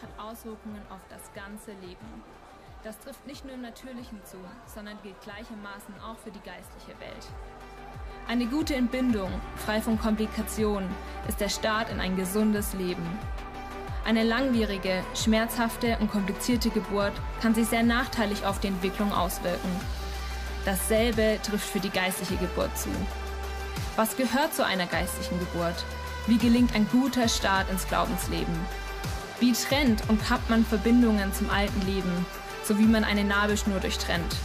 hat Auswirkungen auf das ganze Leben. Das trifft nicht nur im Natürlichen zu, sondern gilt gleichermaßen auch für die geistliche Welt. Eine gute Entbindung, frei von Komplikationen, ist der Start in ein gesundes Leben. Eine langwierige, schmerzhafte und komplizierte Geburt kann sich sehr nachteilig auf die Entwicklung auswirken. Dasselbe trifft für die geistliche Geburt zu. Was gehört zu einer geistlichen Geburt? Wie gelingt ein guter Start ins Glaubensleben? Wie trennt und kappt man Verbindungen zum alten Leben, so wie man eine Nabelschnur durchtrennt?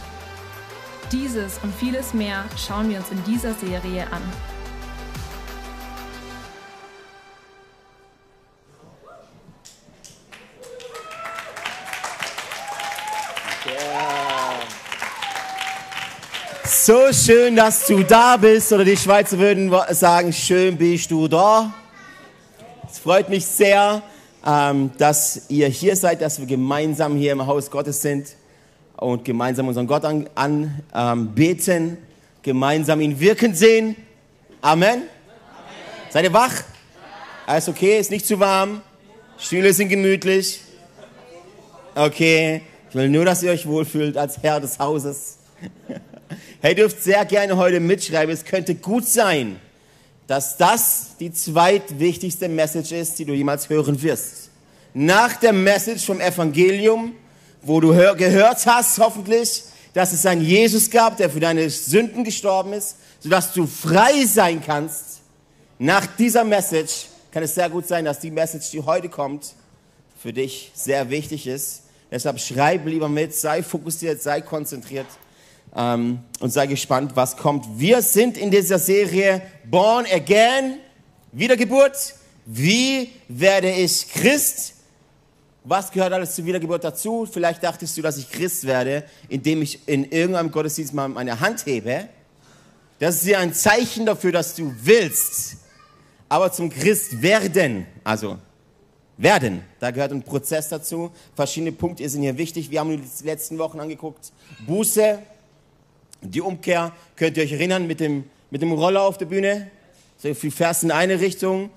Dieses und vieles mehr schauen wir uns in dieser Serie an. So schön, dass du da bist. Oder die Schweizer würden sagen, schön bist du da. Es freut mich sehr, ähm, dass ihr hier seid, dass wir gemeinsam hier im Haus Gottes sind und gemeinsam unseren Gott anbeten, an, ähm, gemeinsam ihn wirken sehen. Amen. Amen. Seid ihr wach? Alles okay? Ist nicht zu warm? Stühle sind gemütlich? Okay. Ich will nur, dass ihr euch wohlfühlt als Herr des Hauses. Hey, dürft sehr gerne heute mitschreiben. Es könnte gut sein, dass das die zweitwichtigste Message ist, die du jemals hören wirst. Nach der Message vom Evangelium, wo du gehört hast, hoffentlich, dass es einen Jesus gab, der für deine Sünden gestorben ist, sodass du frei sein kannst. Nach dieser Message kann es sehr gut sein, dass die Message, die heute kommt, für dich sehr wichtig ist. Deshalb schreib lieber mit, sei fokussiert, sei konzentriert ähm, und sei gespannt, was kommt. Wir sind in dieser Serie Born Again, Wiedergeburt. Wie werde ich Christ? Was gehört alles zur Wiedergeburt dazu? Vielleicht dachtest du, dass ich Christ werde, indem ich in irgendeinem Gottesdienst mal meine Hand hebe. Das ist ja ein Zeichen dafür, dass du willst. Aber zum Christ werden, also werden, da gehört ein Prozess dazu. Verschiedene Punkte sind hier wichtig. Wir haben uns die letzten Wochen angeguckt. Buße, die Umkehr, könnt ihr euch erinnern, mit dem, mit dem Roller auf der Bühne? So viel Vers in eine Richtung,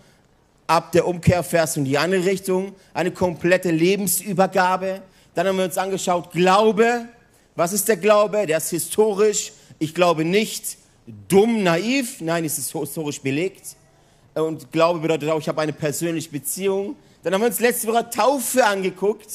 ab der Umkehr Vers in die andere Richtung, eine komplette Lebensübergabe. Dann haben wir uns angeschaut, Glaube. Was ist der Glaube? Der ist historisch. Ich glaube nicht dumm, naiv. Nein, es ist historisch belegt. Und Glaube bedeutet auch, ich habe eine persönliche Beziehung. Dann haben wir uns letzte Woche Taufe angeguckt.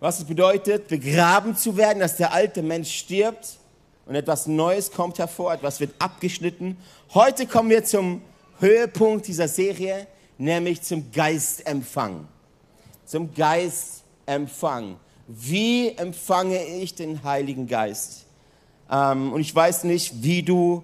Was es bedeutet, begraben zu werden, dass der alte Mensch stirbt und etwas Neues kommt hervor, etwas wird abgeschnitten. Heute kommen wir zum Höhepunkt dieser Serie, nämlich zum Geistempfang. Zum Geistempfang. Wie empfange ich den Heiligen Geist? Ähm, und ich weiß nicht, wie du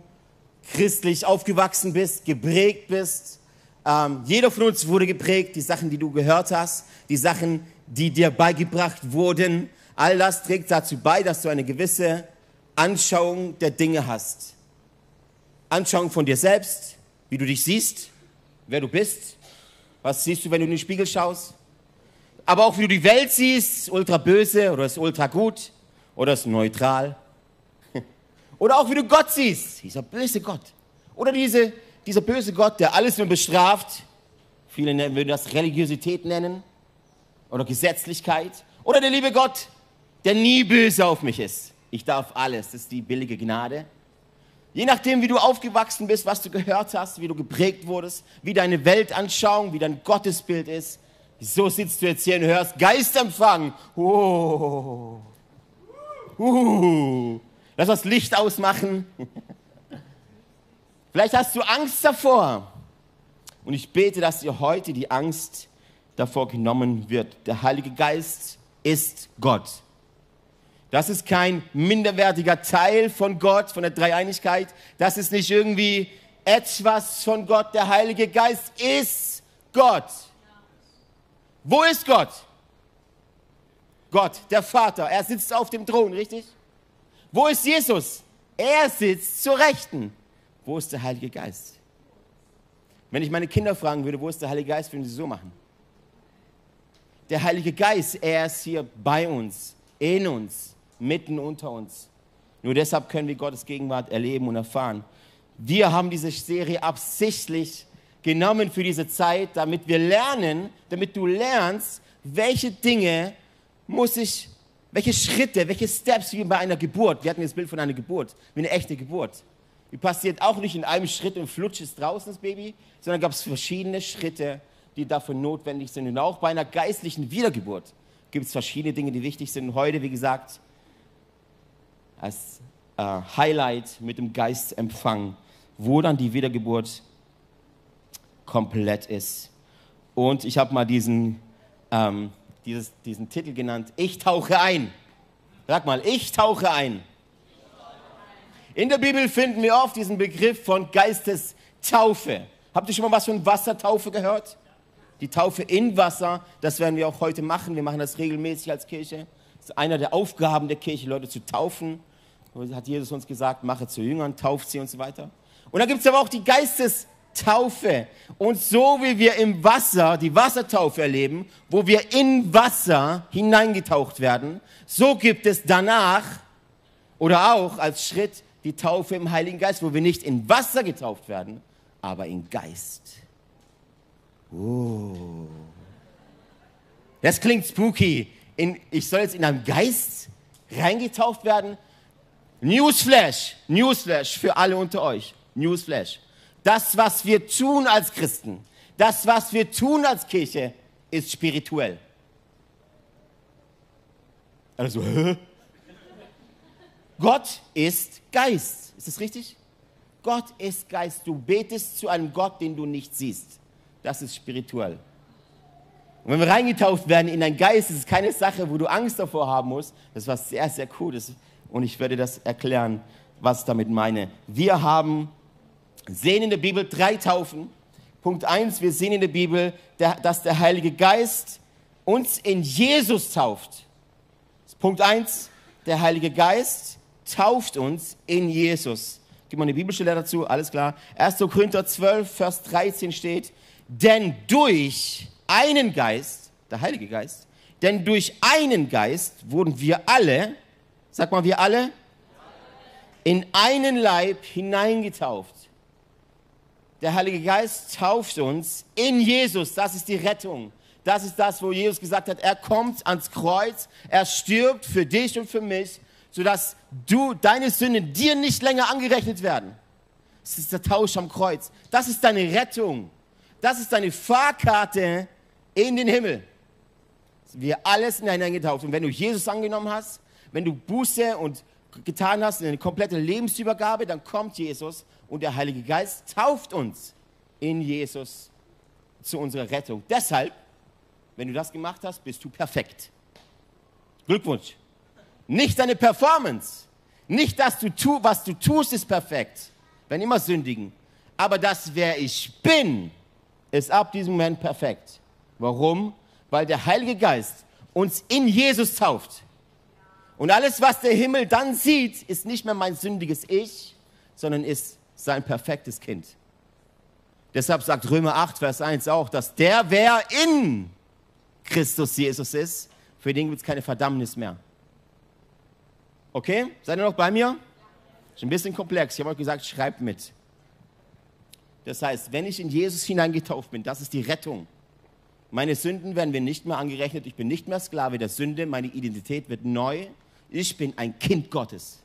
christlich aufgewachsen bist, geprägt bist. Ähm, jeder von uns wurde geprägt, die Sachen, die du gehört hast, die Sachen, die dir beigebracht wurden. All das trägt dazu bei, dass du eine gewisse Anschauung der Dinge hast. Anschauung von dir selbst, wie du dich siehst, wer du bist. Was siehst du, wenn du in den Spiegel schaust? Aber auch wie du die Welt siehst, ultra böse oder ist ultra gut oder ist neutral. Oder auch wie du Gott siehst, dieser böse Gott. Oder diese, dieser böse Gott, der alles nur bestraft. Viele würden das Religiosität nennen oder Gesetzlichkeit. Oder der liebe Gott, der nie böse auf mich ist. Ich darf alles, das ist die billige Gnade. Je nachdem, wie du aufgewachsen bist, was du gehört hast, wie du geprägt wurdest, wie deine Weltanschauung, wie dein Gottesbild ist, so sitzt du jetzt hier und hörst Geistempfang. Oh. Uh. Lass das Licht ausmachen. Vielleicht hast du Angst davor. Und ich bete, dass dir heute die Angst davor genommen wird. Der Heilige Geist ist Gott. Das ist kein minderwertiger Teil von Gott, von der Dreieinigkeit. Das ist nicht irgendwie etwas von Gott. Der Heilige Geist ist Gott. Wo ist Gott? Gott, der Vater. Er sitzt auf dem Thron, richtig? Wo ist Jesus? Er sitzt zur Rechten. Wo ist der Heilige Geist? Wenn ich meine Kinder fragen würde, wo ist der Heilige Geist, würden sie so machen. Der Heilige Geist, er ist hier bei uns, in uns mitten unter uns. Nur deshalb können wir Gottes Gegenwart erleben und erfahren. Wir haben diese Serie absichtlich genommen für diese Zeit, damit wir lernen, damit du lernst, welche Dinge muss ich, welche Schritte, welche Steps wie bei einer Geburt, wir hatten das Bild von einer Geburt, wie eine echte Geburt. Die passiert auch nicht in einem Schritt und flutsch ist draußen das Baby, sondern gab es verschiedene Schritte, die dafür notwendig sind. Und auch bei einer geistlichen Wiedergeburt gibt es verschiedene Dinge, die wichtig sind. Und heute, wie gesagt, als äh, Highlight mit dem Geistempfang, wo dann die Wiedergeburt komplett ist. Und ich habe mal diesen, ähm, dieses, diesen Titel genannt, Ich tauche ein. Sag mal, ich tauche ein. In der Bibel finden wir oft diesen Begriff von Geistestaufe. Habt ihr schon mal was von Wassertaufe gehört? Die Taufe in Wasser, das werden wir auch heute machen. Wir machen das regelmäßig als Kirche. Das ist einer der Aufgaben der Kirche, Leute zu taufen. Hat Jesus uns gesagt, mache zu Jüngern, tauft sie und so weiter. Und dann gibt es aber auch die Geistestaufe. Und so wie wir im Wasser die Wassertaufe erleben, wo wir in Wasser hineingetaucht werden, so gibt es danach oder auch als Schritt die Taufe im Heiligen Geist, wo wir nicht in Wasser getauft werden, aber in Geist. Oh. Das klingt spooky. In, ich soll jetzt in einem Geist reingetaucht werden? Newsflash, Newsflash für alle unter euch. Newsflash. Das, was wir tun als Christen, das, was wir tun als Kirche, ist spirituell. Also, hä? Gott ist Geist. Ist das richtig? Gott ist Geist. Du betest zu einem Gott, den du nicht siehst. Das ist spirituell. Und wenn wir reingetauft werden in dein Geist, ist es keine Sache, wo du Angst davor haben musst. Das ist was sehr, sehr Cooles. Und ich werde das erklären, was ich damit meine. Wir haben, sehen in der Bibel drei Taufen. Punkt eins: wir sehen in der Bibel, dass der Heilige Geist uns in Jesus tauft. Punkt eins: der Heilige Geist tauft uns in Jesus. Gib mal eine Bibelstelle dazu, alles klar. 1. Korinther 12, Vers 13 steht, denn durch einen Geist, der Heilige Geist, denn durch einen Geist wurden wir alle, sag mal wir alle, in einen Leib hineingetauft. Der Heilige Geist tauft uns in Jesus, das ist die Rettung. Das ist das, wo Jesus gesagt hat, er kommt ans Kreuz, er stirbt für dich und für mich, sodass du, deine Sünden dir nicht länger angerechnet werden. Das ist der Tausch am Kreuz. Das ist deine Rettung. Das ist deine Fahrkarte in den Himmel. Wir alles hineingetauft. Und wenn du Jesus angenommen hast, wenn du Buße und getan hast, eine komplette Lebensübergabe, dann kommt Jesus und der Heilige Geist tauft uns in Jesus zu unserer Rettung. Deshalb, wenn du das gemacht hast, bist du perfekt. Glückwunsch. Nicht deine Performance. Nicht, dass du tu, was du tust, ist perfekt. Wenn immer sündigen. Aber das, wer ich bin, ist ab diesem Moment perfekt. Warum? Weil der Heilige Geist uns in Jesus tauft. Und alles, was der Himmel dann sieht, ist nicht mehr mein sündiges Ich, sondern ist sein perfektes Kind. Deshalb sagt Römer 8, Vers 1 auch, dass der, wer in Christus Jesus ist, für den gibt es keine Verdammnis mehr. Okay? Seid ihr noch bei mir? Ist ein bisschen komplex. Ich habe euch gesagt, schreibt mit. Das heißt, wenn ich in Jesus hineingetauft bin, das ist die Rettung. Meine Sünden werden mir nicht mehr angerechnet. Ich bin nicht mehr Sklave der Sünde. Meine Identität wird neu. Ich bin ein Kind Gottes.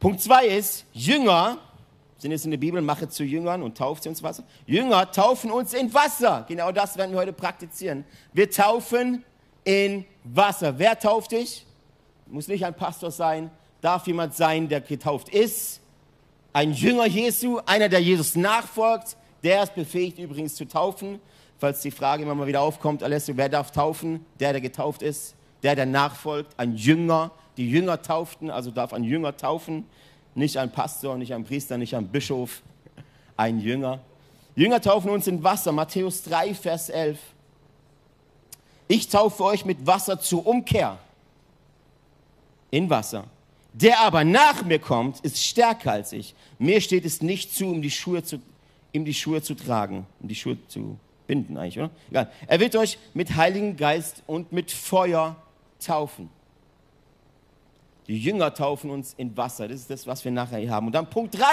Punkt zwei ist, Jünger, sind jetzt in der Bibel, mache zu Jüngern und tauft sie uns Wasser. Jünger taufen uns in Wasser. Genau das werden wir heute praktizieren. Wir taufen in Wasser. Wer tauft dich? Muss nicht ein Pastor sein, darf jemand sein, der getauft ist ein Jünger Jesu, einer, der Jesus nachfolgt, der ist befähigt übrigens zu taufen. Falls die Frage immer mal wieder aufkommt, Alessio, wer darf taufen? Der, der getauft ist, der, der nachfolgt, ein Jünger. Die Jünger tauften, also darf ein Jünger taufen. Nicht ein Pastor, nicht ein Priester, nicht ein Bischof, ein Jünger. Jünger taufen uns in Wasser, Matthäus 3, Vers 11. Ich taufe euch mit Wasser zur Umkehr. In Wasser. Der aber nach mir kommt, ist stärker als ich. Mir steht es nicht zu, ihm die Schuhe zu, ihm die Schuhe zu tragen, um die Schuhe zu binden eigentlich, oder? Egal. Er wird euch mit Heiligen Geist und mit Feuer taufen. Die Jünger taufen uns in Wasser. Das ist das, was wir nachher hier haben. Und dann Punkt 3,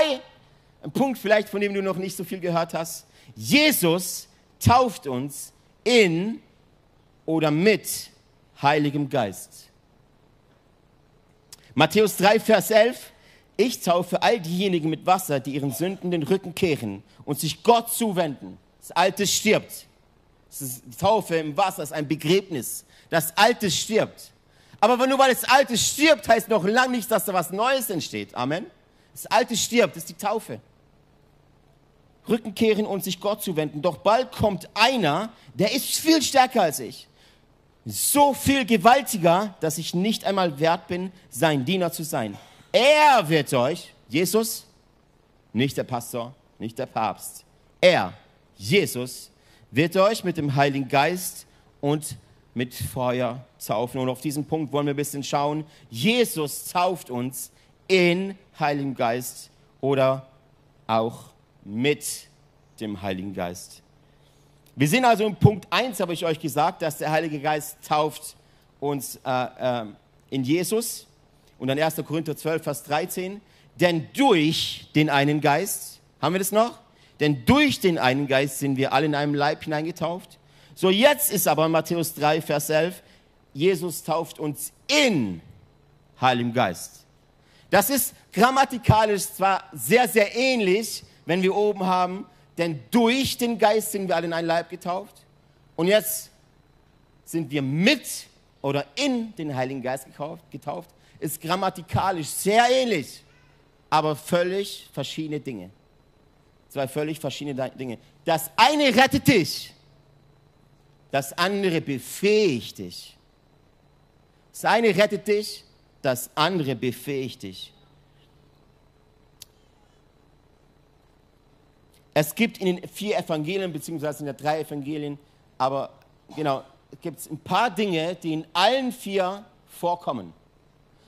ein Punkt vielleicht, von dem du noch nicht so viel gehört hast. Jesus tauft uns in oder mit Heiligem Geist. Matthäus 3, Vers 11. Ich taufe all diejenigen mit Wasser, die ihren Sünden den Rücken kehren und sich Gott zuwenden. Das Alte stirbt. Taufe im Wasser ist ein Begräbnis. Das Alte stirbt. Aber nur weil das Alte stirbt, heißt noch lange nicht, dass da was Neues entsteht. Amen. Das Alte stirbt, das ist die Taufe. Rücken kehren und sich Gott zuwenden. Doch bald kommt einer, der ist viel stärker als ich. So viel gewaltiger, dass ich nicht einmal wert bin, sein Diener zu sein. Er wird euch, Jesus, nicht der Pastor, nicht der Papst, er, Jesus, wird euch mit dem Heiligen Geist und mit Feuer taufen. Und auf diesen Punkt wollen wir ein bisschen schauen. Jesus tauft uns in Heiligen Geist oder auch mit dem Heiligen Geist. Wir sind also im Punkt 1, habe ich euch gesagt, dass der Heilige Geist tauft uns äh, äh, in Jesus. Und dann 1. Korinther 12, Vers 13. Denn durch den einen Geist, haben wir das noch? Denn durch den einen Geist sind wir alle in einem Leib hineingetauft. So, jetzt ist aber Matthäus 3, Vers 11, Jesus tauft uns in Heiligem Geist. Das ist grammatikalisch zwar sehr, sehr ähnlich, wenn wir oben haben, denn durch den Geist sind wir alle in einen Leib getauft. Und jetzt sind wir mit oder in den Heiligen Geist getauft. Ist grammatikalisch sehr ähnlich, aber völlig verschiedene Dinge. Zwei völlig verschiedene Dinge. Das eine rettet dich, das andere befähigt dich. Das eine rettet dich, das andere befähigt dich. Es gibt in den vier Evangelien, beziehungsweise in den drei Evangelien, aber genau, es gibt ein paar Dinge, die in allen vier vorkommen.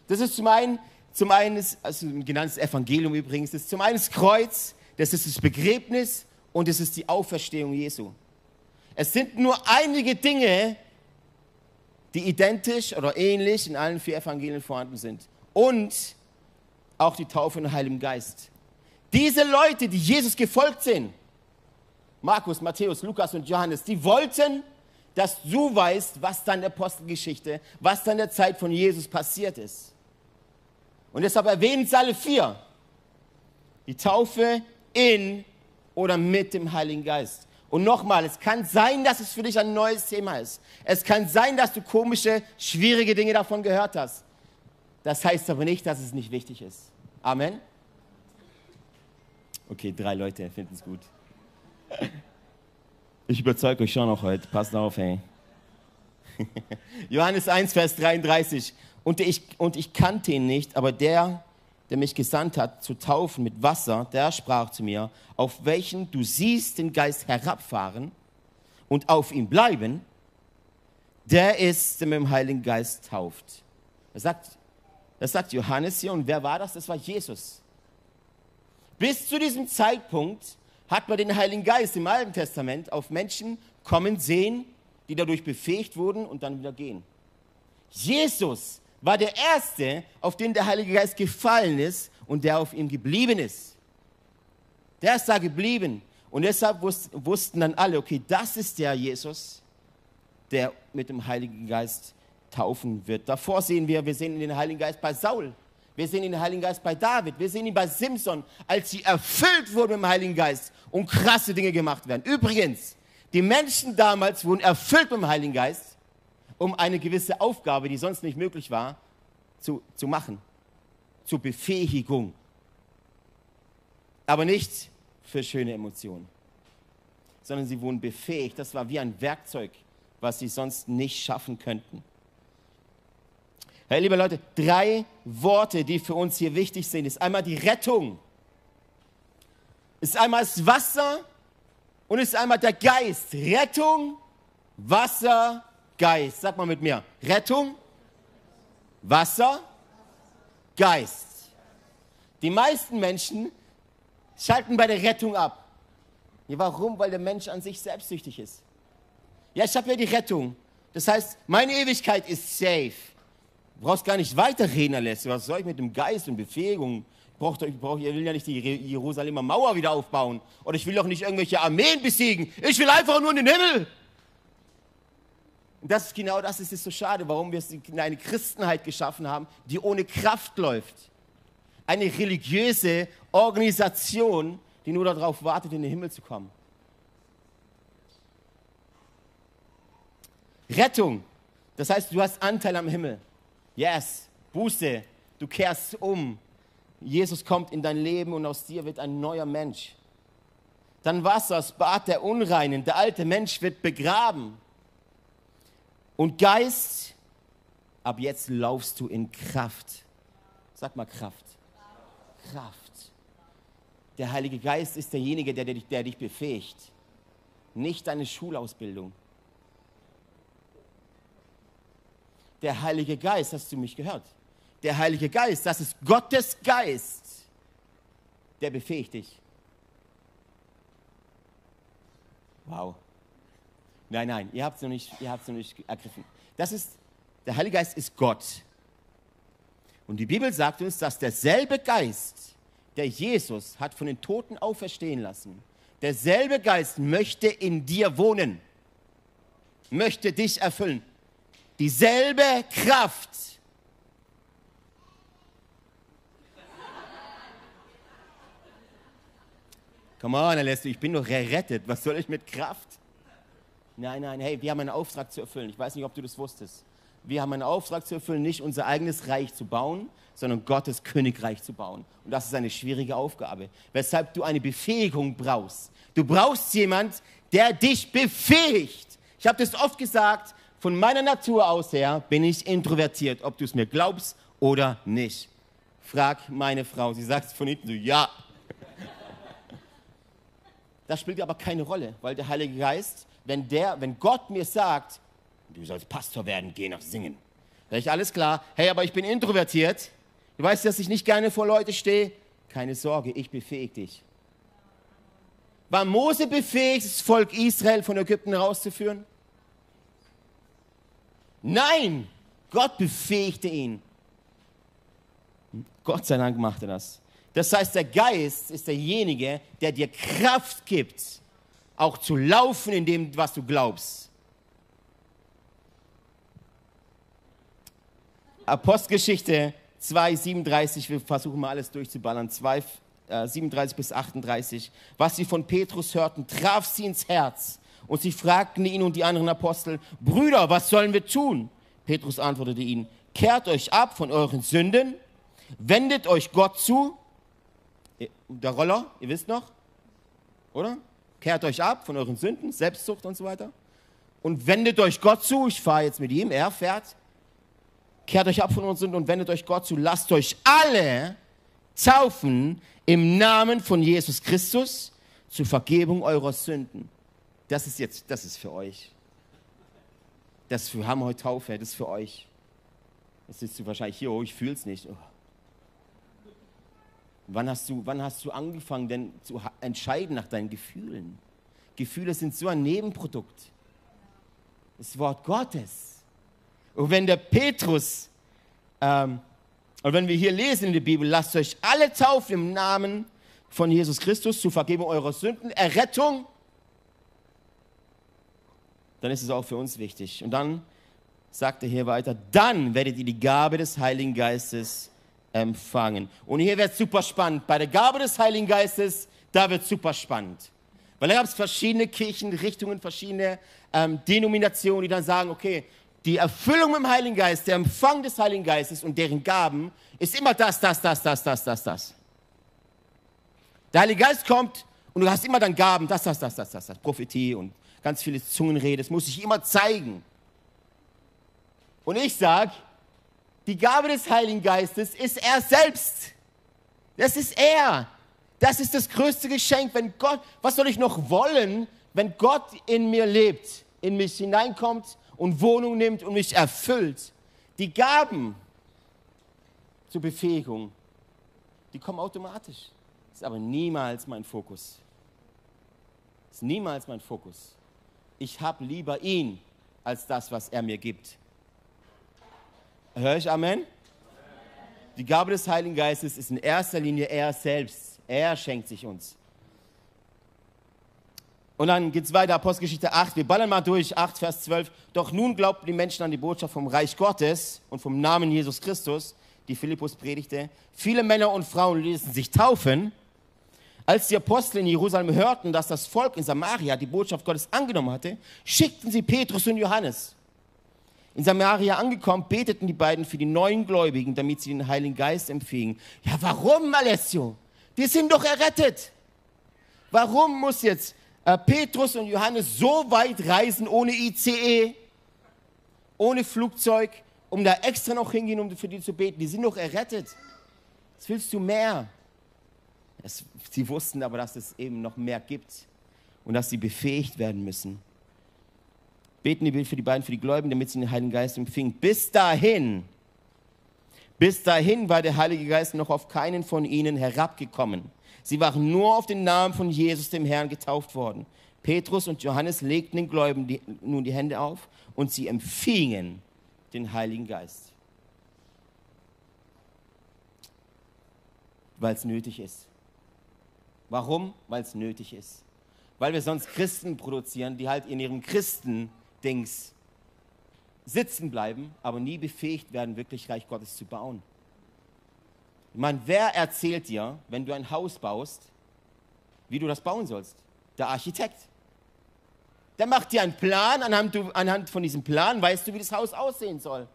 Das ist zum einen, zum einen also ein genanntes Evangelium übrigens, das ist zum einen das Kreuz, das ist das Begräbnis und das ist die Auferstehung Jesu. Es sind nur einige Dinge, die identisch oder ähnlich in allen vier Evangelien vorhanden sind. Und auch die Taufe im Heiligen Geist. Diese Leute, die Jesus gefolgt sind, Markus, Matthäus, Lukas und Johannes, die wollten, dass du weißt, was dann der Apostelgeschichte, was dann der Zeit von Jesus passiert ist. Und deshalb erwähnen es alle vier. Die Taufe in oder mit dem Heiligen Geist. Und nochmal, es kann sein, dass es für dich ein neues Thema ist. Es kann sein, dass du komische, schwierige Dinge davon gehört hast. Das heißt aber nicht, dass es nicht wichtig ist. Amen. Okay, drei Leute finden es gut. Ich überzeuge euch schon noch heute. Passt auf, hey. Johannes 1, Vers 33. Und ich, und ich kannte ihn nicht, aber der, der mich gesandt hat, zu taufen mit Wasser, der sprach zu mir, auf welchen du siehst den Geist herabfahren und auf ihm bleiben, der ist, der mit dem Heiligen Geist tauft. Das sagt, das sagt Johannes hier. Und wer war das? Das war Jesus. Bis zu diesem Zeitpunkt hat man den Heiligen Geist im Alten Testament auf Menschen kommen sehen, die dadurch befähigt wurden und dann wieder gehen. Jesus war der Erste, auf den der Heilige Geist gefallen ist und der auf ihm geblieben ist. Der ist da geblieben. Und deshalb wussten dann alle, okay, das ist der Jesus, der mit dem Heiligen Geist taufen wird. Davor sehen wir, wir sehen den Heiligen Geist bei Saul. Wir sehen den Heiligen Geist bei David. Wir sehen ihn bei Simson, als sie erfüllt wurden mit dem Heiligen Geist und krasse Dinge gemacht werden. Übrigens, die Menschen damals wurden erfüllt mit dem Heiligen Geist, um eine gewisse Aufgabe, die sonst nicht möglich war, zu, zu machen. Zur Befähigung. Aber nicht für schöne Emotionen, sondern sie wurden befähigt. Das war wie ein Werkzeug, was sie sonst nicht schaffen könnten. Hey, liebe Leute, drei Worte, die für uns hier wichtig sind, ist einmal die Rettung, ist einmal das Wasser und ist einmal der Geist. Rettung, Wasser, Geist. Sag mal mit mir. Rettung, Wasser, Geist. Die meisten Menschen schalten bei der Rettung ab. Ja, warum? Weil der Mensch an sich selbstsüchtig ist. Ja, ich habe ja die Rettung. Das heißt, meine Ewigkeit ist safe. Du brauchst gar nicht weiterreden, Alessio. Was soll ich mit dem Geist und Befähigung? Ich, brauch, ich, brauch, ich will ja nicht die Jerusalemer Mauer wieder aufbauen. Oder ich will doch nicht irgendwelche Armeen besiegen. Ich will einfach nur in den Himmel. Und das ist genau das, ist so schade, warum wir eine Christenheit geschaffen haben, die ohne Kraft läuft. Eine religiöse Organisation, die nur darauf wartet, in den Himmel zu kommen. Rettung, das heißt, du hast Anteil am Himmel. Yes, Buße, du kehrst um. Jesus kommt in dein Leben und aus dir wird ein neuer Mensch. Dann Wasser, das Bad der Unreinen, der alte Mensch wird begraben. Und Geist, ab jetzt laufst du in Kraft. Sag mal Kraft. Kraft. Der Heilige Geist ist derjenige, der, der, der dich befähigt, nicht deine Schulausbildung. Der Heilige Geist, hast du mich gehört? Der Heilige Geist, das ist Gottes Geist, der befähigt dich. Wow. Nein, nein, ihr habt es noch, nicht, noch nicht ergriffen. Das ist, der Heilige Geist ist Gott. Und die Bibel sagt uns, dass derselbe Geist, der Jesus hat von den Toten auferstehen lassen, derselbe Geist möchte in dir wohnen, möchte dich erfüllen. Dieselbe Kraft. Come on, Alessio, ich bin doch errettet. Was soll ich mit Kraft? Nein, nein, hey, wir haben einen Auftrag zu erfüllen. Ich weiß nicht, ob du das wusstest. Wir haben einen Auftrag zu erfüllen, nicht unser eigenes Reich zu bauen, sondern Gottes Königreich zu bauen. Und das ist eine schwierige Aufgabe, weshalb du eine Befähigung brauchst. Du brauchst jemand, der dich befähigt. Ich habe das oft gesagt, von meiner Natur aus her bin ich introvertiert, ob du es mir glaubst oder nicht. Frag meine Frau, sie sagt von hinten so, ja. Das spielt aber keine Rolle, weil der Heilige Geist wenn, der, wenn Gott mir sagt, du sollst Pastor werden, geh nach Singen. Da ich alles klar, hey, aber ich bin introvertiert. Du weißt, dass ich nicht gerne vor Leute stehe. Keine Sorge, ich befähige dich. War Mose befähigt, das Volk Israel von Ägypten rauszuführen? Nein, Gott befähigte ihn. Gott sei Dank machte das. Das heißt, der Geist ist derjenige, der dir Kraft gibt, auch zu laufen in dem, was du glaubst. Apostelgeschichte 2, 37, wir versuchen mal alles durchzuballern, 2, äh, 37 bis 38. Was sie von Petrus hörten, traf sie ins Herz. Und sie fragten ihn und die anderen Apostel, Brüder, was sollen wir tun? Petrus antwortete ihnen, kehrt euch ab von euren Sünden, wendet euch Gott zu. Der Roller, ihr wisst noch, oder? Kehrt euch ab von euren Sünden, Selbstsucht und so weiter. Und wendet euch Gott zu. Ich fahre jetzt mit ihm, er fährt. Kehrt euch ab von euren Sünden und wendet euch Gott zu. Lasst euch alle taufen im Namen von Jesus Christus zur Vergebung eurer Sünden. Das ist jetzt, das ist für euch. Das wir haben heute Taufe, das ist für euch. Sitzt du wahrscheinlich hier, oh, ich fühle es nicht. Oh. Wann hast, du, wann hast du angefangen, denn zu entscheiden nach deinen Gefühlen? Gefühle sind so ein Nebenprodukt. Das Wort Gottes. Und wenn der Petrus, ähm, und wenn wir hier lesen in der Bibel, lasst euch alle taufen im Namen von Jesus Christus zur Vergebung eurer Sünden, Errettung, dann ist es auch für uns wichtig. Und dann sagt er hier weiter, dann werdet ihr die Gabe des Heiligen Geistes empfangen. Und hier wird es super spannend. Bei der Gabe des Heiligen Geistes, da wird es super spannend. Weil da gab es verschiedene Kirchenrichtungen, verschiedene ähm, Denominationen, die dann sagen, okay, die Erfüllung dem Heiligen Geist, der Empfang des Heiligen Geistes und deren Gaben ist immer das, das, das, das, das, das, das. Der Heilige Geist kommt und du hast immer dann Gaben, das, das, das, das, das, das, Prophetie und ganz viele Zungenrede, das muss sich immer zeigen. Und ich sage, die Gabe des Heiligen Geistes ist er selbst. Das ist er. Das ist das größte Geschenk. Wenn Gott, was soll ich noch wollen, wenn Gott in mir lebt, in mich hineinkommt und Wohnung nimmt und mich erfüllt? Die Gaben zur Befähigung, die kommen automatisch. Ist aber niemals mein Fokus. Ist niemals mein Fokus. Ich habe lieber ihn als das, was er mir gibt. Hör ich Amen? Die Gabe des Heiligen Geistes ist in erster Linie er selbst. Er schenkt sich uns. Und dann geht es weiter, Apostelgeschichte 8, wir ballern mal durch, 8, Vers 12. Doch nun glaubten die Menschen an die Botschaft vom Reich Gottes und vom Namen Jesus Christus, die Philippus predigte. Viele Männer und Frauen ließen sich taufen. Als die Apostel in Jerusalem hörten, dass das Volk in Samaria die Botschaft Gottes angenommen hatte, schickten sie Petrus und Johannes. In Samaria angekommen, beteten die beiden für die neuen Gläubigen, damit sie den Heiligen Geist empfingen. Ja, warum, Alessio? Die sind doch errettet. Warum muss jetzt äh, Petrus und Johannes so weit reisen ohne ICE, ohne Flugzeug, um da extra noch hingehen, um für die zu beten? Die sind doch errettet. Was willst du mehr? Es, sie wussten aber, dass es eben noch mehr gibt und dass sie befähigt werden müssen. Beten die für die beiden, für die Gläubigen, damit sie den Heiligen Geist empfingen. Bis dahin, bis dahin war der Heilige Geist noch auf keinen von ihnen herabgekommen. Sie waren nur auf den Namen von Jesus, dem Herrn, getauft worden. Petrus und Johannes legten den Gläubigen die, nun die Hände auf und sie empfingen den Heiligen Geist. Weil es nötig ist. Warum? Weil es nötig ist. Weil wir sonst Christen produzieren, die halt in ihrem Christendings sitzen bleiben, aber nie befähigt werden, wirklich Reich Gottes zu bauen. Ich meine, wer erzählt dir, wenn du ein Haus baust, wie du das bauen sollst? Der Architekt. Der macht dir einen Plan, anhand, du, anhand von diesem Plan weißt du, wie das Haus aussehen soll.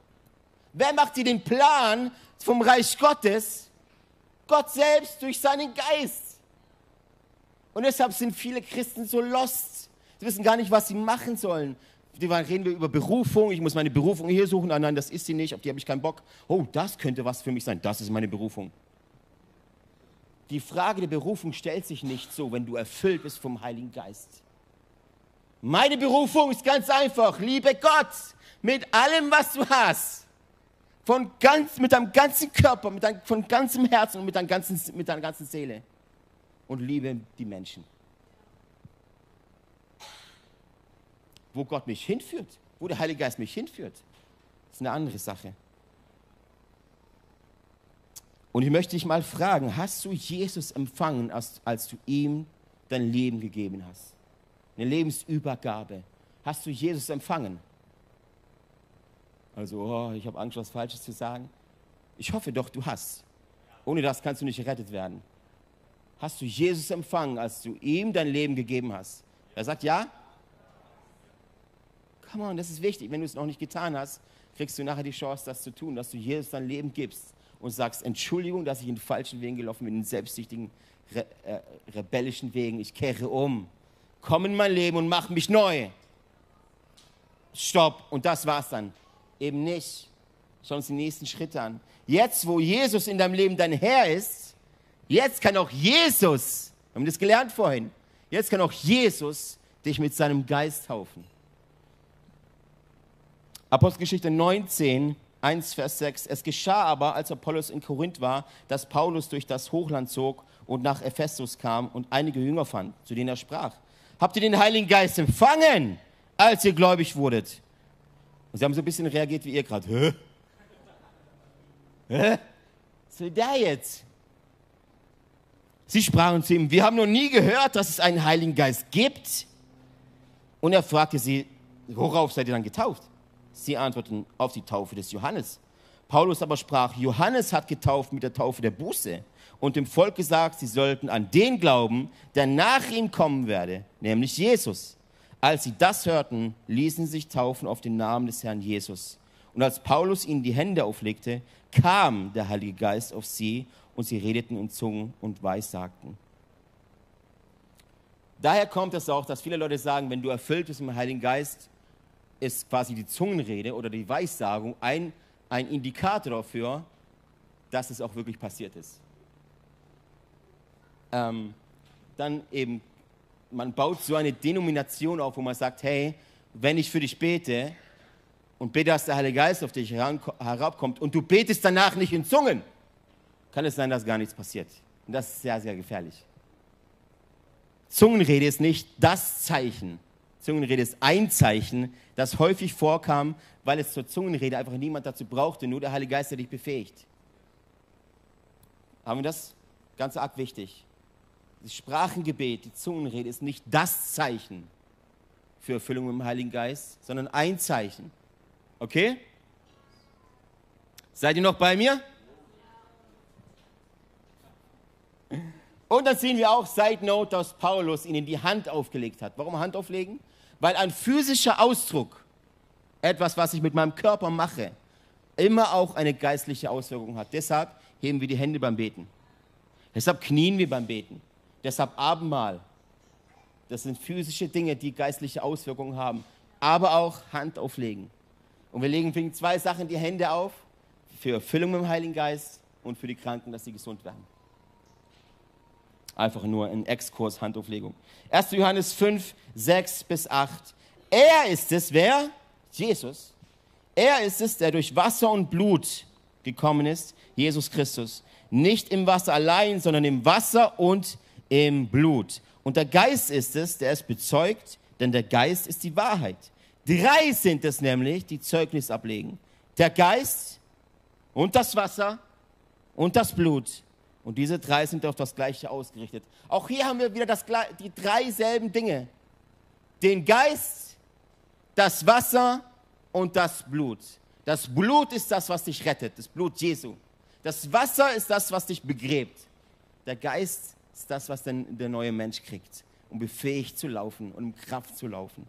Wer macht dir den Plan vom Reich Gottes? Gott selbst durch seinen Geist. Und deshalb sind viele Christen so lost. Sie wissen gar nicht, was sie machen sollen. Die reden wir über Berufung. Ich muss meine Berufung hier suchen. Ah, nein, das ist sie nicht. Auf die habe ich keinen Bock. Oh, das könnte was für mich sein. Das ist meine Berufung. Die Frage der Berufung stellt sich nicht so, wenn du erfüllt bist vom Heiligen Geist. Meine Berufung ist ganz einfach. Liebe Gott mit allem, was du hast. Von ganz, mit deinem ganzen Körper, mit dein, von ganzem Herzen und mit, dein ganzen, mit deiner ganzen Seele und liebe die Menschen. Wo Gott mich hinführt, wo der Heilige Geist mich hinführt, ist eine andere Sache. Und ich möchte dich mal fragen, hast du Jesus empfangen, als, als du ihm dein Leben gegeben hast? Eine Lebensübergabe. Hast du Jesus empfangen? Also, oh, ich habe Angst, was Falsches zu sagen. Ich hoffe doch, du hast. Ohne das kannst du nicht gerettet werden hast du Jesus empfangen, als du ihm dein Leben gegeben hast? Er sagt ja. Come on, das ist wichtig. Wenn du es noch nicht getan hast, kriegst du nachher die Chance, das zu tun, dass du Jesus dein Leben gibst und sagst, Entschuldigung, dass ich in den falschen Wegen gelaufen bin, in den selbstsüchtigen, re äh, rebellischen Wegen. Ich kehre um. Komm in mein Leben und mach mich neu. Stopp. Und das war's dann. Eben nicht. Schau uns die nächsten Schritte an. Jetzt, wo Jesus in deinem Leben dein Herr ist, Jetzt kann auch Jesus, wir haben das gelernt vorhin, jetzt kann auch Jesus dich mit seinem Geist taufen. Apostelgeschichte 19, 1, Vers 6. Es geschah aber, als Apollos in Korinth war, dass Paulus durch das Hochland zog und nach Ephesus kam und einige Jünger fand, zu denen er sprach. Habt ihr den Heiligen Geist empfangen, als ihr gläubig wurdet? Und sie haben so ein bisschen reagiert wie ihr gerade. Hä? Hä? Was will der jetzt? Sie sprachen zu ihm, wir haben noch nie gehört, dass es einen Heiligen Geist gibt. Und er fragte sie, worauf seid ihr dann getauft? Sie antworteten, auf die Taufe des Johannes. Paulus aber sprach, Johannes hat getauft mit der Taufe der Buße und dem Volk gesagt, sie sollten an den glauben, der nach ihm kommen werde, nämlich Jesus. Als sie das hörten, ließen sie sich taufen auf den Namen des Herrn Jesus. Und als Paulus ihnen die Hände auflegte, kam der Heilige Geist auf sie und sie redeten in Zungen und weissagten. Daher kommt es auch, dass viele Leute sagen, wenn du erfüllt bist mit dem Heiligen Geist, ist quasi die Zungenrede oder die Weissagung ein, ein Indikator dafür, dass es auch wirklich passiert ist. Ähm, dann eben, man baut so eine Denomination auf, wo man sagt, hey, wenn ich für dich bete und bete, dass der Heilige Geist auf dich herabkommt und du betest danach nicht in Zungen, kann es sein, dass gar nichts passiert. Und das ist sehr, sehr gefährlich. Zungenrede ist nicht das Zeichen. Zungenrede ist ein Zeichen, das häufig vorkam, weil es zur Zungenrede einfach niemand dazu brauchte, nur der Heilige Geist, der dich befähigt. Haben wir das? Ganz arg wichtig. das Sprachengebet, die Zungenrede ist nicht das Zeichen für Erfüllung dem Heiligen Geist, sondern ein Zeichen. Okay? Seid ihr noch bei mir? Und dann sehen wir auch, Side Note, dass Paulus ihnen die Hand aufgelegt hat. Warum Hand auflegen? Weil ein physischer Ausdruck, etwas, was ich mit meinem Körper mache, immer auch eine geistliche Auswirkung hat. Deshalb heben wir die Hände beim Beten. Deshalb knien wir beim Beten. Deshalb Abendmahl. Das sind physische Dinge, die geistliche Auswirkungen haben. Aber auch Hand auflegen. Und wir legen wegen zwei Sachen die Hände auf. Für Erfüllung mit dem Heiligen Geist und für die Kranken, dass sie gesund werden. Einfach nur ein Exkurs Handauflegung. 1. Johannes 5, 6 bis 8. Er ist es, wer? Jesus. Er ist es, der durch Wasser und Blut gekommen ist, Jesus Christus. Nicht im Wasser allein, sondern im Wasser und im Blut. Und der Geist ist es, der es bezeugt, denn der Geist ist die Wahrheit. Drei sind es nämlich, die Zeugnis ablegen. Der Geist und das Wasser und das Blut. Und diese drei sind auf das Gleiche ausgerichtet. Auch hier haben wir wieder das, die drei selben Dinge. Den Geist, das Wasser und das Blut. Das Blut ist das, was dich rettet, das Blut Jesu. Das Wasser ist das, was dich begräbt. Der Geist ist das, was denn der neue Mensch kriegt, um befähigt zu laufen und um Kraft zu laufen.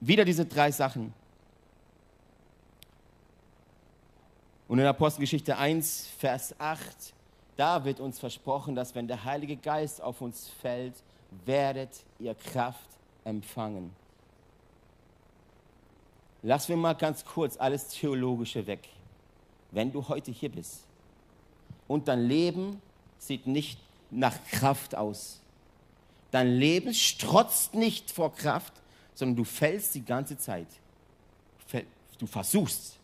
Wieder diese drei Sachen. Und in Apostelgeschichte 1, Vers 8, da wird uns versprochen, dass wenn der Heilige Geist auf uns fällt, werdet ihr Kraft empfangen. Lass mir mal ganz kurz alles Theologische weg. Wenn du heute hier bist und dein Leben sieht nicht nach Kraft aus, dein Leben strotzt nicht vor Kraft, sondern du fällst die ganze Zeit. Du versuchst,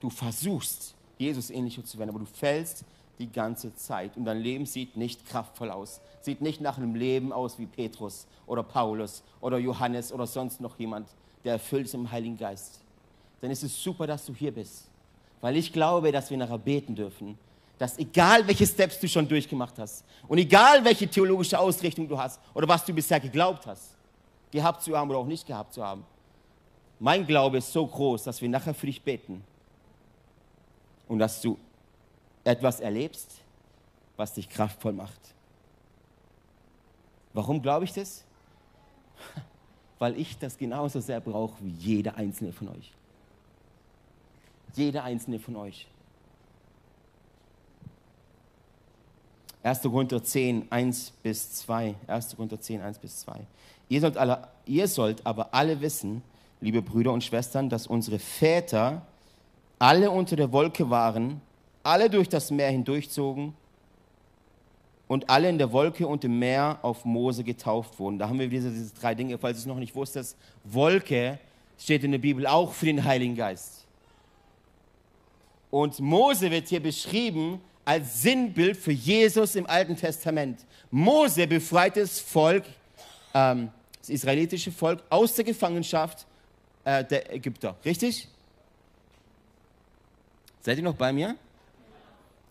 du versuchst, Jesus ähnlicher zu werden, aber du fällst die ganze Zeit. Und dein Leben sieht nicht kraftvoll aus, sieht nicht nach einem Leben aus wie Petrus oder Paulus oder Johannes oder sonst noch jemand, der erfüllt ist im Heiligen Geist, dann ist es super, dass du hier bist. Weil ich glaube, dass wir nachher beten dürfen, dass egal welche Steps du schon durchgemacht hast und egal welche theologische Ausrichtung du hast oder was du bisher geglaubt hast, gehabt zu haben oder auch nicht gehabt zu haben, mein Glaube ist so groß, dass wir nachher für dich beten und dass du etwas erlebst, was dich kraftvoll macht. Warum glaube ich das? weil ich das genauso sehr brauche wie jeder einzelne von euch. Jeder einzelne von euch. 1. Korinther 10, 1 bis 2. 1. Korinther 10, 1 bis 2. Ihr sollt, alle, ihr sollt aber alle wissen, liebe Brüder und Schwestern, dass unsere Väter alle unter der Wolke waren, alle durch das Meer hindurchzogen und alle in der Wolke und im Meer auf Mose getauft wurden. Da haben wir diese, diese drei Dinge, falls du es noch nicht wusstest. Wolke steht in der Bibel auch für den Heiligen Geist. Und Mose wird hier beschrieben als Sinnbild für Jesus im Alten Testament. Mose befreit das Volk, ähm, das israelitische Volk, aus der Gefangenschaft äh, der Ägypter. Richtig? Seid ihr noch bei mir?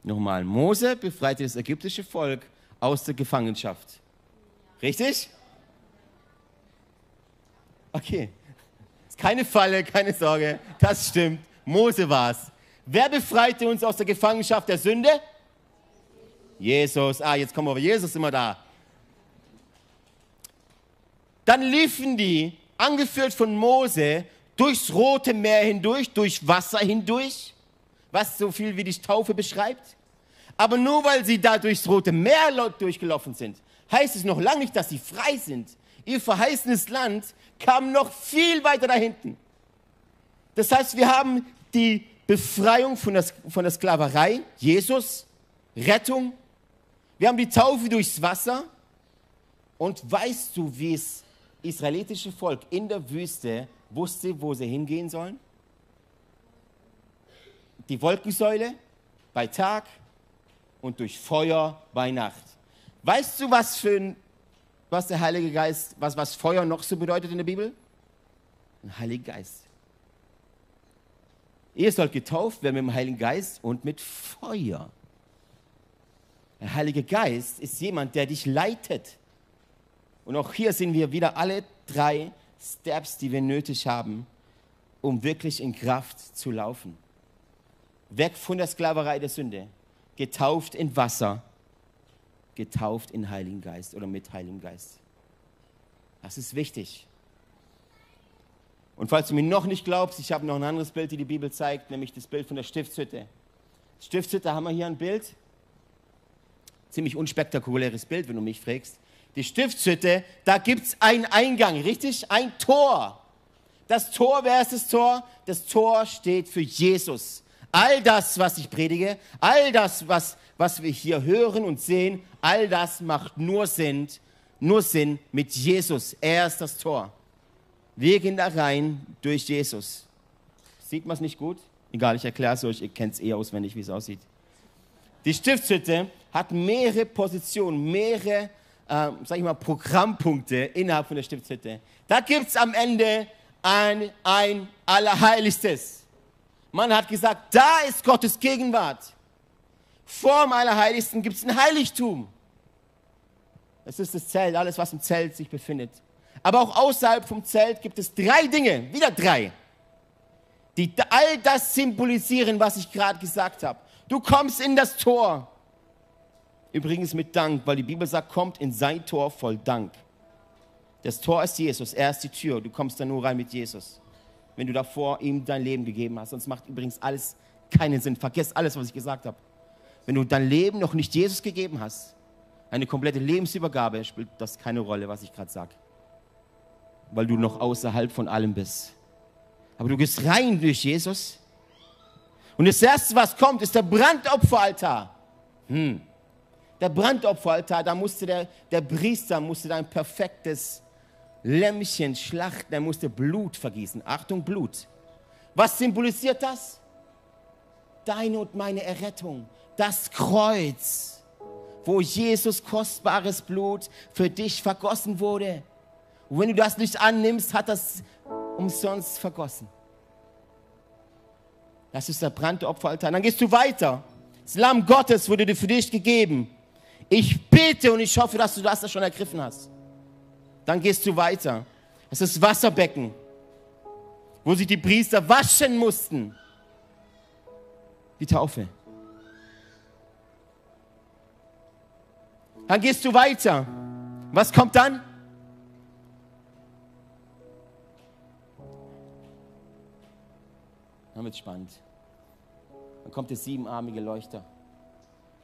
Nochmal, Mose befreite das ägyptische Volk aus der Gefangenschaft. Richtig? Okay. Keine Falle, keine Sorge. Das stimmt. Mose war es. Wer befreite uns aus der Gefangenschaft der Sünde? Jesus. Ah, jetzt kommen wir auf Jesus immer da. Dann liefen die, angeführt von Mose, durchs Rote Meer hindurch, durch Wasser hindurch was so viel wie die Taufe beschreibt. Aber nur weil sie da durchs Rote Meer durchgelaufen sind, heißt es noch lange nicht, dass sie frei sind. Ihr verheißenes Land kam noch viel weiter da hinten. Das heißt, wir haben die Befreiung von der, von der Sklaverei, Jesus, Rettung. Wir haben die Taufe durchs Wasser. Und weißt du, wie es israelitische Volk in der Wüste wusste, wo sie hingehen sollen? die Wolkensäule bei Tag und durch Feuer bei Nacht. Weißt du, was für ein, was der Heilige Geist, was, was Feuer noch so bedeutet in der Bibel? Ein Heiliger Geist. Ihr sollt getauft werden mit dem Heiligen Geist und mit Feuer. Der Heilige Geist ist jemand, der dich leitet. Und auch hier sind wir wieder alle drei Steps, die wir nötig haben, um wirklich in Kraft zu laufen. Weg von der Sklaverei der Sünde, getauft in Wasser, getauft in Heiligen Geist oder mit Heiligem Geist. Das ist wichtig. Und falls du mir noch nicht glaubst, ich habe noch ein anderes Bild, die die Bibel zeigt, nämlich das Bild von der Stiftshütte. Stiftshütte haben wir hier ein Bild. Ziemlich unspektakuläres Bild, wenn du mich fragst. Die Stiftshütte, da gibt es einen Eingang, richtig? Ein Tor. Das Tor, wer ist das Tor? Das Tor steht für Jesus. All das, was ich predige, all das, was, was wir hier hören und sehen, all das macht nur Sinn, nur Sinn mit Jesus. Er ist das Tor. Wir gehen da rein durch Jesus. Sieht man es nicht gut? Egal, ich erkläre es euch, ihr kennt es eh auswendig, wie es aussieht. Die Stiftshütte hat mehrere Positionen, mehrere, äh, sag ich mal, Programmpunkte innerhalb von der Stiftshütte. Da gibt es am Ende ein, ein Allerheiligstes. Man hat gesagt, da ist Gottes Gegenwart. Vor dem Allerheiligsten gibt es ein Heiligtum. Es ist das Zelt, alles, was im Zelt sich befindet. Aber auch außerhalb vom Zelt gibt es drei Dinge, wieder drei, die all das symbolisieren, was ich gerade gesagt habe. Du kommst in das Tor. Übrigens mit Dank, weil die Bibel sagt, kommt in sein Tor voll Dank. Das Tor ist Jesus, er ist die Tür. Du kommst da nur rein mit Jesus, wenn du davor ihm dein Leben gegeben hast. Sonst macht übrigens alles keinen Sinn. Vergiss alles, was ich gesagt habe. Wenn du dein Leben noch nicht Jesus gegeben hast, eine komplette Lebensübergabe, spielt das keine Rolle, was ich gerade sage. Weil du noch außerhalb von allem bist. Aber du gehst rein durch Jesus. Und das Erste, was kommt, ist der Brandopferaltar. Hm. Der Brandopferaltar, da musste der, der Priester musste ein perfektes Lämmchen schlachten, er musste Blut vergießen. Achtung, Blut. Was symbolisiert das? Deine und meine Errettung. Das Kreuz, wo Jesus kostbares Blut für dich vergossen wurde. Und wenn du das nicht annimmst, hat das umsonst vergossen. Das ist der Brandopferaltar. Dann gehst du weiter. Das Lamm Gottes wurde dir für dich gegeben. Ich bete und ich hoffe, dass du das schon ergriffen hast. Dann gehst du weiter. Das ist Wasserbecken, wo sich die Priester waschen mussten. Die Taufe. Dann gehst du weiter. Was kommt dann? Dann wird es spannend. Dann kommt der siebenarmige Leuchter,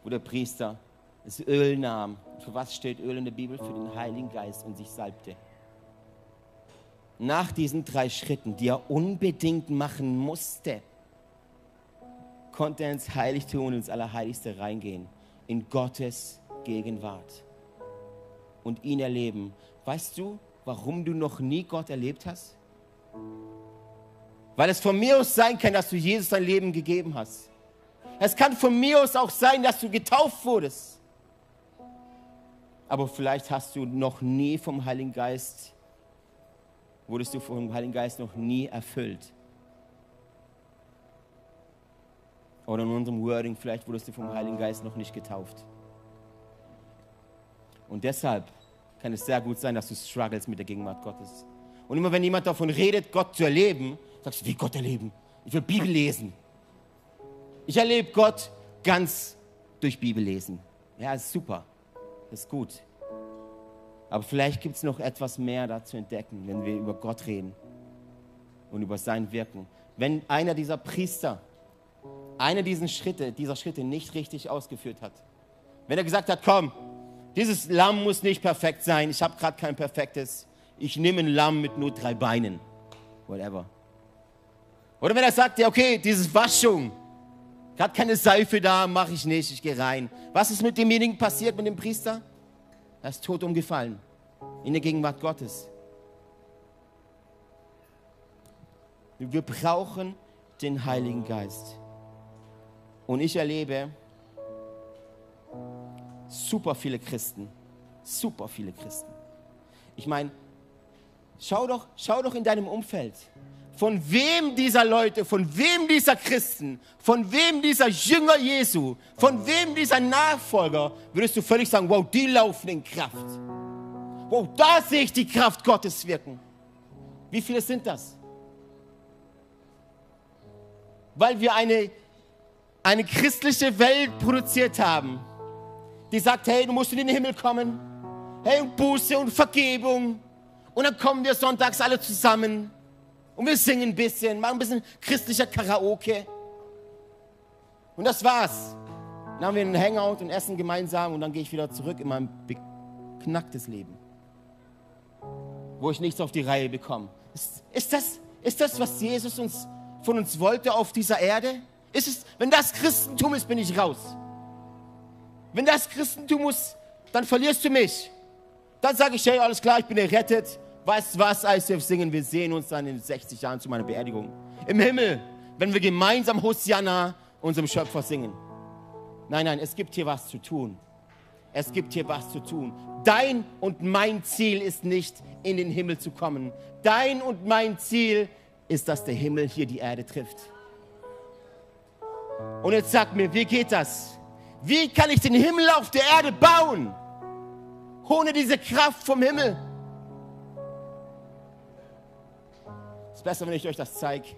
wo der Priester das Öl nahm. Für was steht Öl in der Bibel? Für den Heiligen Geist und sich salbte. Nach diesen drei Schritten, die er unbedingt machen musste, konnte er ins Heiligtum und ins Allerheiligste reingehen, in Gottes Gegenwart und ihn erleben. Weißt du, warum du noch nie Gott erlebt hast? Weil es von mir aus sein kann, dass du Jesus dein Leben gegeben hast. Es kann von mir aus auch sein, dass du getauft wurdest. Aber vielleicht hast du noch nie vom Heiligen Geist, wurdest du vom Heiligen Geist noch nie erfüllt. Oder in unserem Wording, vielleicht wurdest du vom Heiligen Geist noch nicht getauft. Und deshalb kann es sehr gut sein, dass du struggles mit der Gegenwart Gottes. Und immer wenn jemand davon redet, Gott zu erleben, sagst du, wie Gott erleben? Ich will Bibel lesen. Ich erlebe Gott ganz durch Bibel lesen. Ja, ist super. Ist gut. Aber vielleicht gibt es noch etwas mehr da zu entdecken, wenn wir über Gott reden und über sein Wirken. Wenn einer dieser Priester einer dieser Schritte, dieser Schritte nicht richtig ausgeführt hat, wenn er gesagt hat, komm, dieses Lamm muss nicht perfekt sein, ich habe gerade kein perfektes, ich nehme ein Lamm mit nur drei Beinen, whatever. Oder wenn er sagt, ja okay, dieses Waschung, hat keine Seife da, mache ich nicht, ich gehe rein. Was ist mit demjenigen passiert, mit dem Priester? Er ist tot umgefallen in der Gegenwart Gottes. Wir brauchen den Heiligen Geist. Und ich erlebe super viele Christen, super viele Christen. Ich meine, schau doch, schau doch in deinem Umfeld. Von wem dieser Leute, von wem dieser Christen, von wem dieser Jünger Jesu, von wem dieser Nachfolger, würdest du völlig sagen, wow, die laufen in Kraft. Wow, da sehe ich die Kraft Gottes wirken. Wie viele sind das? Weil wir eine, eine christliche Welt produziert haben, die sagt, hey, du musst in den Himmel kommen. Hey, und Buße und Vergebung. Und dann kommen wir sonntags alle zusammen und wir singen ein bisschen, machen ein bisschen christlicher Karaoke. Und das war's. Dann haben wir einen Hangout und essen gemeinsam und dann gehe ich wieder zurück in mein beknacktes Leben, wo ich nichts auf die Reihe bekomme. Ist, ist, das, ist das, was Jesus uns, von uns wollte auf dieser Erde? Ist es, wenn das Christentum ist, bin ich raus. Wenn das Christentum ist, dann verlierst du mich. Dann sage ich, hey, alles klar, ich bin errettet. Weißt du was, ICF singen, wir sehen uns dann in 60 Jahren zu meiner Beerdigung. Im Himmel, wenn wir gemeinsam Hosianna unserem Schöpfer singen. Nein, nein, es gibt hier was zu tun. Es gibt hier was zu tun. Dein und mein Ziel ist nicht, in den Himmel zu kommen. Dein und mein Ziel ist, dass der Himmel hier die Erde trifft. Und jetzt sag mir, wie geht das? Wie kann ich den Himmel auf der Erde bauen? Ohne diese Kraft vom Himmel. Ist besser, wenn ich euch das zeige.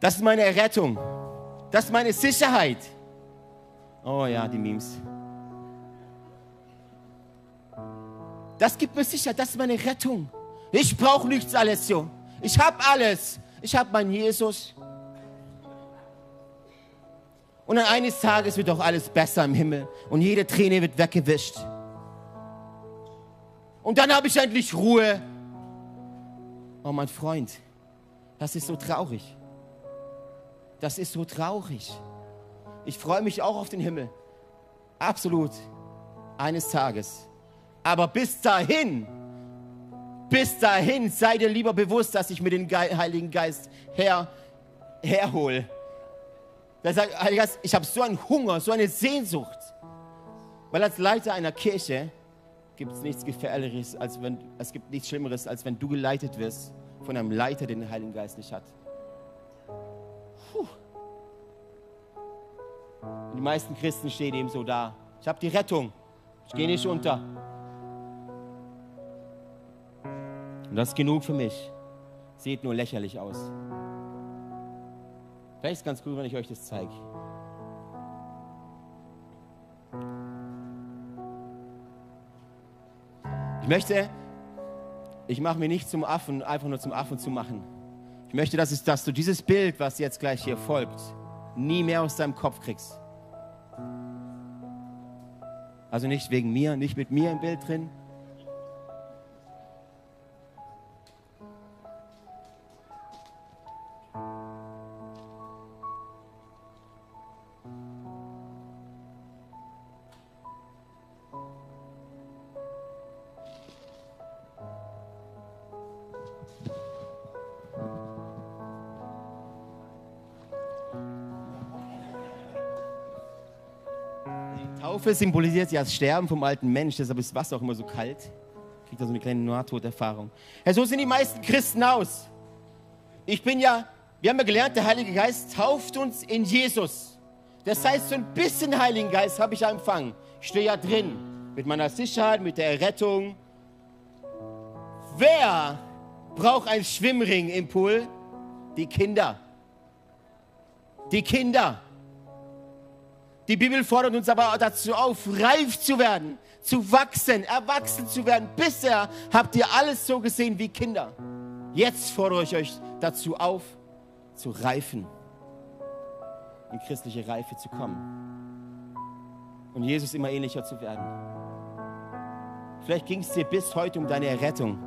Das ist meine Errettung. Das ist meine Sicherheit. Oh ja, die Memes. Das gibt mir Sicherheit. Das ist meine Rettung. Ich brauche nichts, Alessio. Ich habe alles. Ich habe meinen Jesus. Und dann eines Tages wird auch alles besser im Himmel und jede Träne wird weggewischt. Und dann habe ich endlich Ruhe. Oh mein Freund, das ist so traurig. Das ist so traurig. Ich freue mich auch auf den Himmel. Absolut. Eines Tages. Aber bis dahin, bis dahin sei dir lieber bewusst, dass ich mir den Heiligen Geist her, herhole der sagt, Heiliger Geist, ich habe so einen Hunger, so eine Sehnsucht. Weil als Leiter einer Kirche gibt es nichts Gefährlicheres, als wenn, es gibt nichts Schlimmeres, als wenn du geleitet wirst von einem Leiter, der den Heiligen Geist nicht hat. Puh. Die meisten Christen stehen eben so da. Ich habe die Rettung. Ich gehe nicht unter. Und das ist genug für mich. Sieht nur lächerlich aus. Vielleicht ist es ganz cool, wenn ich euch das zeige. Ich möchte, ich mache mir nicht zum Affen, einfach nur zum Affen zu machen. Ich möchte, dass, es, dass du dieses Bild, was jetzt gleich hier folgt, nie mehr aus deinem Kopf kriegst. Also nicht wegen mir, nicht mit mir im Bild drin, Taufe symbolisiert ja das Sterben vom alten Mensch, deshalb ist Wasser auch immer so kalt. Kriegt da so eine kleine Nahtoderfahrung. Ja, so sind die meisten Christen aus. Ich bin ja, wir haben ja gelernt, der Heilige Geist tauft uns in Jesus. Das heißt, so ein bisschen Heiligen Geist habe ich ja empfangen. Ich stehe ja drin mit meiner Sicherheit, mit der Errettung. Wer braucht einen Schwimmring im Pool? Die Kinder. Die Kinder. Die Bibel fordert uns aber dazu auf, reif zu werden, zu wachsen, erwachsen zu werden. Bisher habt ihr alles so gesehen wie Kinder. Jetzt fordere ich euch dazu auf, zu reifen, in christliche Reife zu kommen und Jesus immer ähnlicher zu werden. Vielleicht ging es dir bis heute um deine Errettung.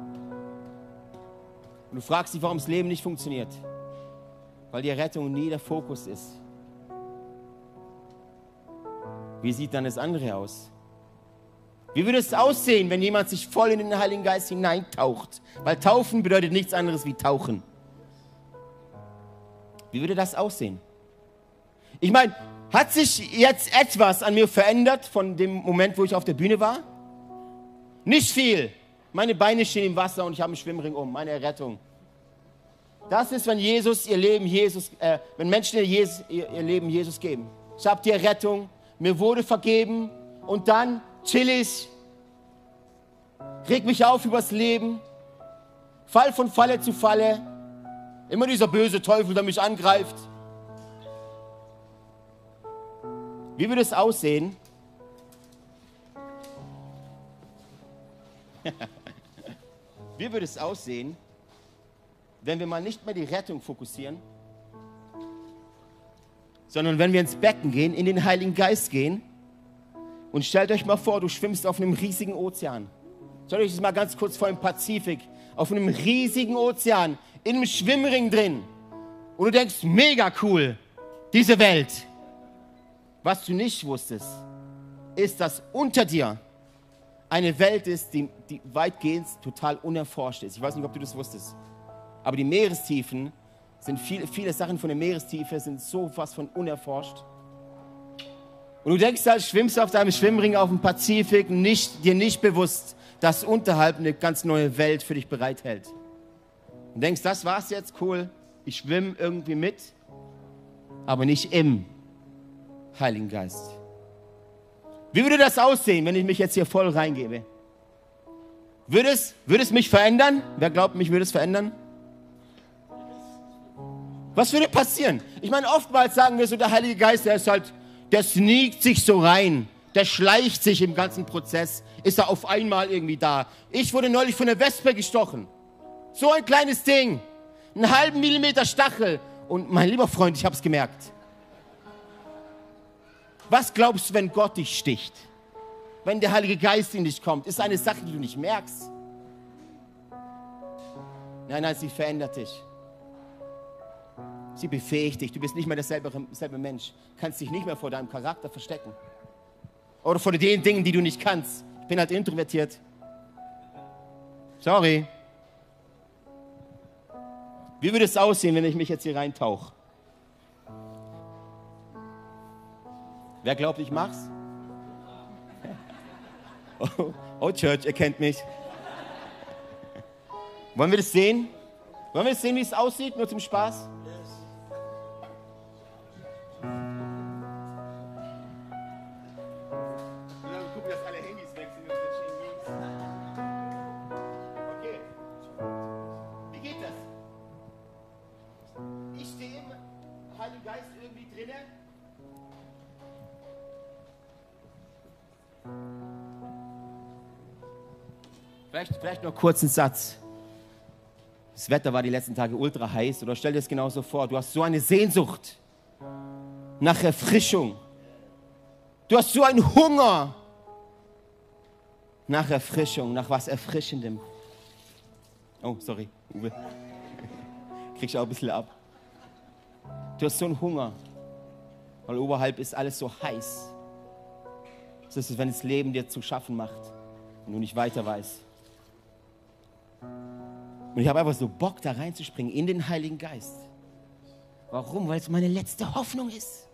Und du fragst dich, warum das Leben nicht funktioniert. Weil die Errettung nie der Fokus ist. Wie sieht dann das andere aus? Wie würde es aussehen, wenn jemand sich voll in den Heiligen Geist hineintaucht? Weil taufen bedeutet nichts anderes wie tauchen. Wie würde das aussehen? Ich meine, Hat sich jetzt etwas an mir verändert von dem Moment, wo ich auf der Bühne war? Nicht viel. Meine Beine stehen im Wasser und ich habe einen Schwimmring um, meine Errettung. Das ist, wenn Jesus ihr Leben Jesus, äh, wenn Menschen ihr, Jesus, ihr, ihr Leben Jesus geben. Ich habe die Errettung, mir wurde vergeben und dann chill ich, reg mich auf übers Leben, fall von Falle zu Falle. Immer dieser böse Teufel, der mich angreift. Wie würde es aussehen? Wie würde es aussehen, wenn wir mal nicht mehr die Rettung fokussieren, sondern wenn wir ins Becken gehen, in den Heiligen Geist gehen und stellt euch mal vor, du schwimmst auf einem riesigen Ozean. Stellt euch das mal ganz kurz vor im Pazifik, auf einem riesigen Ozean, in einem Schwimmring drin. Und du denkst, mega cool, diese Welt. Was du nicht wusstest, ist, dass unter dir eine Welt ist, die, die weitgehend total unerforscht ist. Ich weiß nicht, ob du das wusstest. Aber die Meerestiefen sind viele, viele Sachen von der Meerestiefe sind so was von unerforscht. Und du denkst halt, schwimmst auf deinem Schwimmring auf dem Pazifik, nicht, dir nicht bewusst, dass unterhalb eine ganz neue Welt für dich bereithält. Und denkst, das war's jetzt, cool, ich schwimme irgendwie mit, aber nicht im Heiligen Geist. Wie würde das aussehen, wenn ich mich jetzt hier voll reingebe? Würde es, würde es mich verändern? Wer glaubt, mich würde es verändern? Was würde passieren? Ich meine, oftmals sagen wir so, der Heilige Geist, der ist halt, der sneakt sich so rein. Der schleicht sich im ganzen Prozess. Ist er auf einmal irgendwie da. Ich wurde neulich von der Wespe gestochen. So ein kleines Ding. Einen halben Millimeter Stachel. Und mein lieber Freund, ich habe es gemerkt. Was glaubst du, wenn Gott dich sticht? Wenn der Heilige Geist in dich kommt? Ist eine Sache, die du nicht merkst. Nein, nein, sie verändert dich. Sie befähigt dich. Du bist nicht mehr derselbe, derselbe Mensch. Kannst dich nicht mehr vor deinem Charakter verstecken. Oder vor den Dingen, die du nicht kannst. Ich bin halt introvertiert. Sorry. Wie würde es aussehen, wenn ich mich jetzt hier reintauche? Wer glaubt, ich mach's? Oh, oh, Church, ihr kennt mich. Wollen wir das sehen? Wollen wir das sehen, wie es aussieht, nur zum Spaß? Vielleicht, vielleicht noch kurz einen Satz. Das Wetter war die letzten Tage ultra heiß. Oder stell dir das genauso vor. Du hast so eine Sehnsucht nach Erfrischung. Du hast so einen Hunger nach Erfrischung, nach was Erfrischendem. Oh, sorry, Uwe. Kriegst auch ein bisschen ab. Du hast so einen Hunger, weil oberhalb ist alles so heiß. Das ist, wenn das Leben dir zu schaffen macht und du nicht weiter weißt. Und ich habe einfach so Bock, da reinzuspringen in den Heiligen Geist. Warum? Weil es meine letzte Hoffnung ist.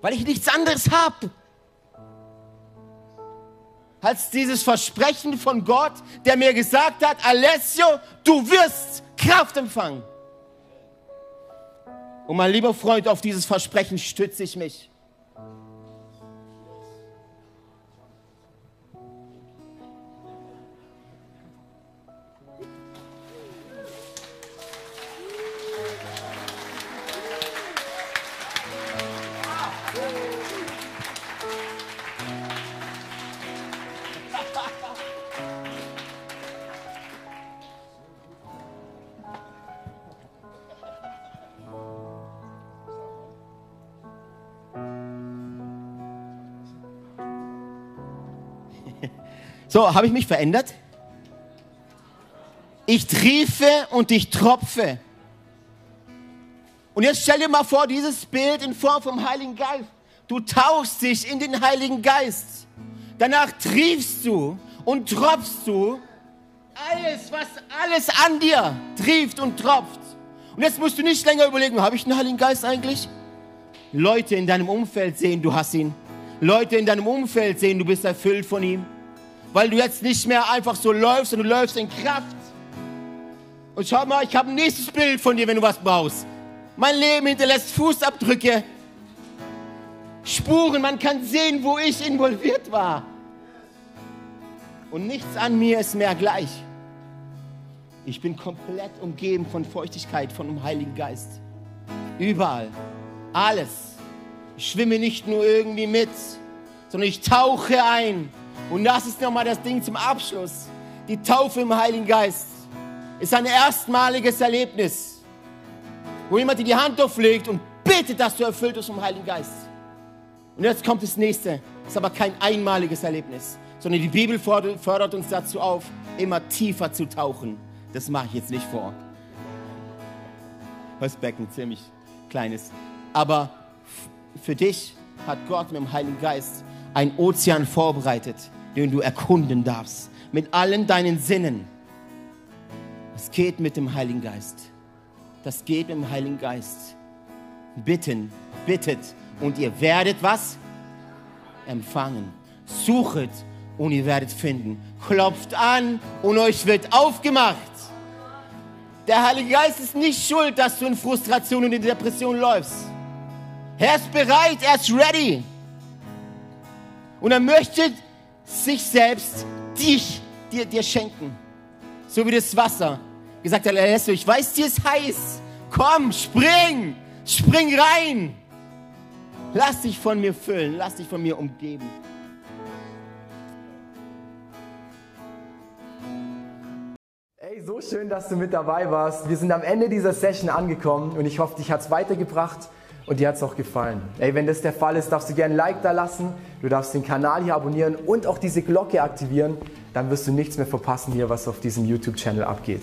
Weil ich nichts anderes habe. Als dieses Versprechen von Gott, der mir gesagt hat, Alessio, du wirst Kraft empfangen. Und mein lieber Freund, auf dieses Versprechen stütze ich mich. So, habe ich mich verändert? Ich triefe und ich tropfe. Und jetzt stell dir mal vor, dieses Bild in Form vom Heiligen Geist. Du tauchst dich in den Heiligen Geist. Danach triefst du und tropfst du alles, was alles an dir trieft und tropft. Und jetzt musst du nicht länger überlegen, habe ich einen Heiligen Geist eigentlich? Leute in deinem Umfeld sehen, du hast ihn. Leute in deinem Umfeld sehen, du bist erfüllt von ihm. Weil du jetzt nicht mehr einfach so läufst, sondern du läufst in Kraft. Und schau mal, ich habe ein nächstes Bild von dir, wenn du was brauchst. Mein Leben hinterlässt Fußabdrücke, Spuren, man kann sehen, wo ich involviert war. Und nichts an mir ist mehr gleich. Ich bin komplett umgeben von Feuchtigkeit, von dem Heiligen Geist. Überall. Alles. Ich schwimme nicht nur irgendwie mit, sondern ich tauche ein. Und das ist nochmal das Ding zum Abschluss. Die Taufe im Heiligen Geist ist ein erstmaliges Erlebnis, wo jemand dir die Hand auflegt und bittet, dass du erfüllt bist vom Heiligen Geist. Und jetzt kommt das nächste. Das ist aber kein einmaliges Erlebnis, sondern die Bibel fordert uns dazu auf, immer tiefer zu tauchen. Das mache ich jetzt nicht vor. Das Becken ziemlich kleines. Aber für dich hat Gott mit dem Heiligen Geist einen Ozean vorbereitet, den du erkunden darfst. Mit allen deinen Sinnen. Das geht mit dem Heiligen Geist. Das geht mit dem Heiligen Geist. Bitten, bittet und ihr werdet was? Empfangen. Suchet und ihr werdet finden. Klopft an und euch wird aufgemacht. Der Heilige Geist ist nicht schuld, dass du in Frustration und in Depression läufst. Er ist bereit, er ist ready. Und er möchte sich selbst dich dir, dir schenken. So wie das Wasser. Gesagt hat, ich weiß, dir ist heiß. Komm, spring, spring rein. Lass dich von mir füllen, lass dich von mir umgeben. Hey, so schön, dass du mit dabei warst. Wir sind am Ende dieser Session angekommen und ich hoffe, dich hat es weitergebracht und dir hat es auch gefallen. Hey, wenn das der Fall ist, darfst du gerne ein Like da lassen, du darfst den Kanal hier abonnieren und auch diese Glocke aktivieren. Dann wirst du nichts mehr verpassen hier, was auf diesem YouTube-Channel abgeht.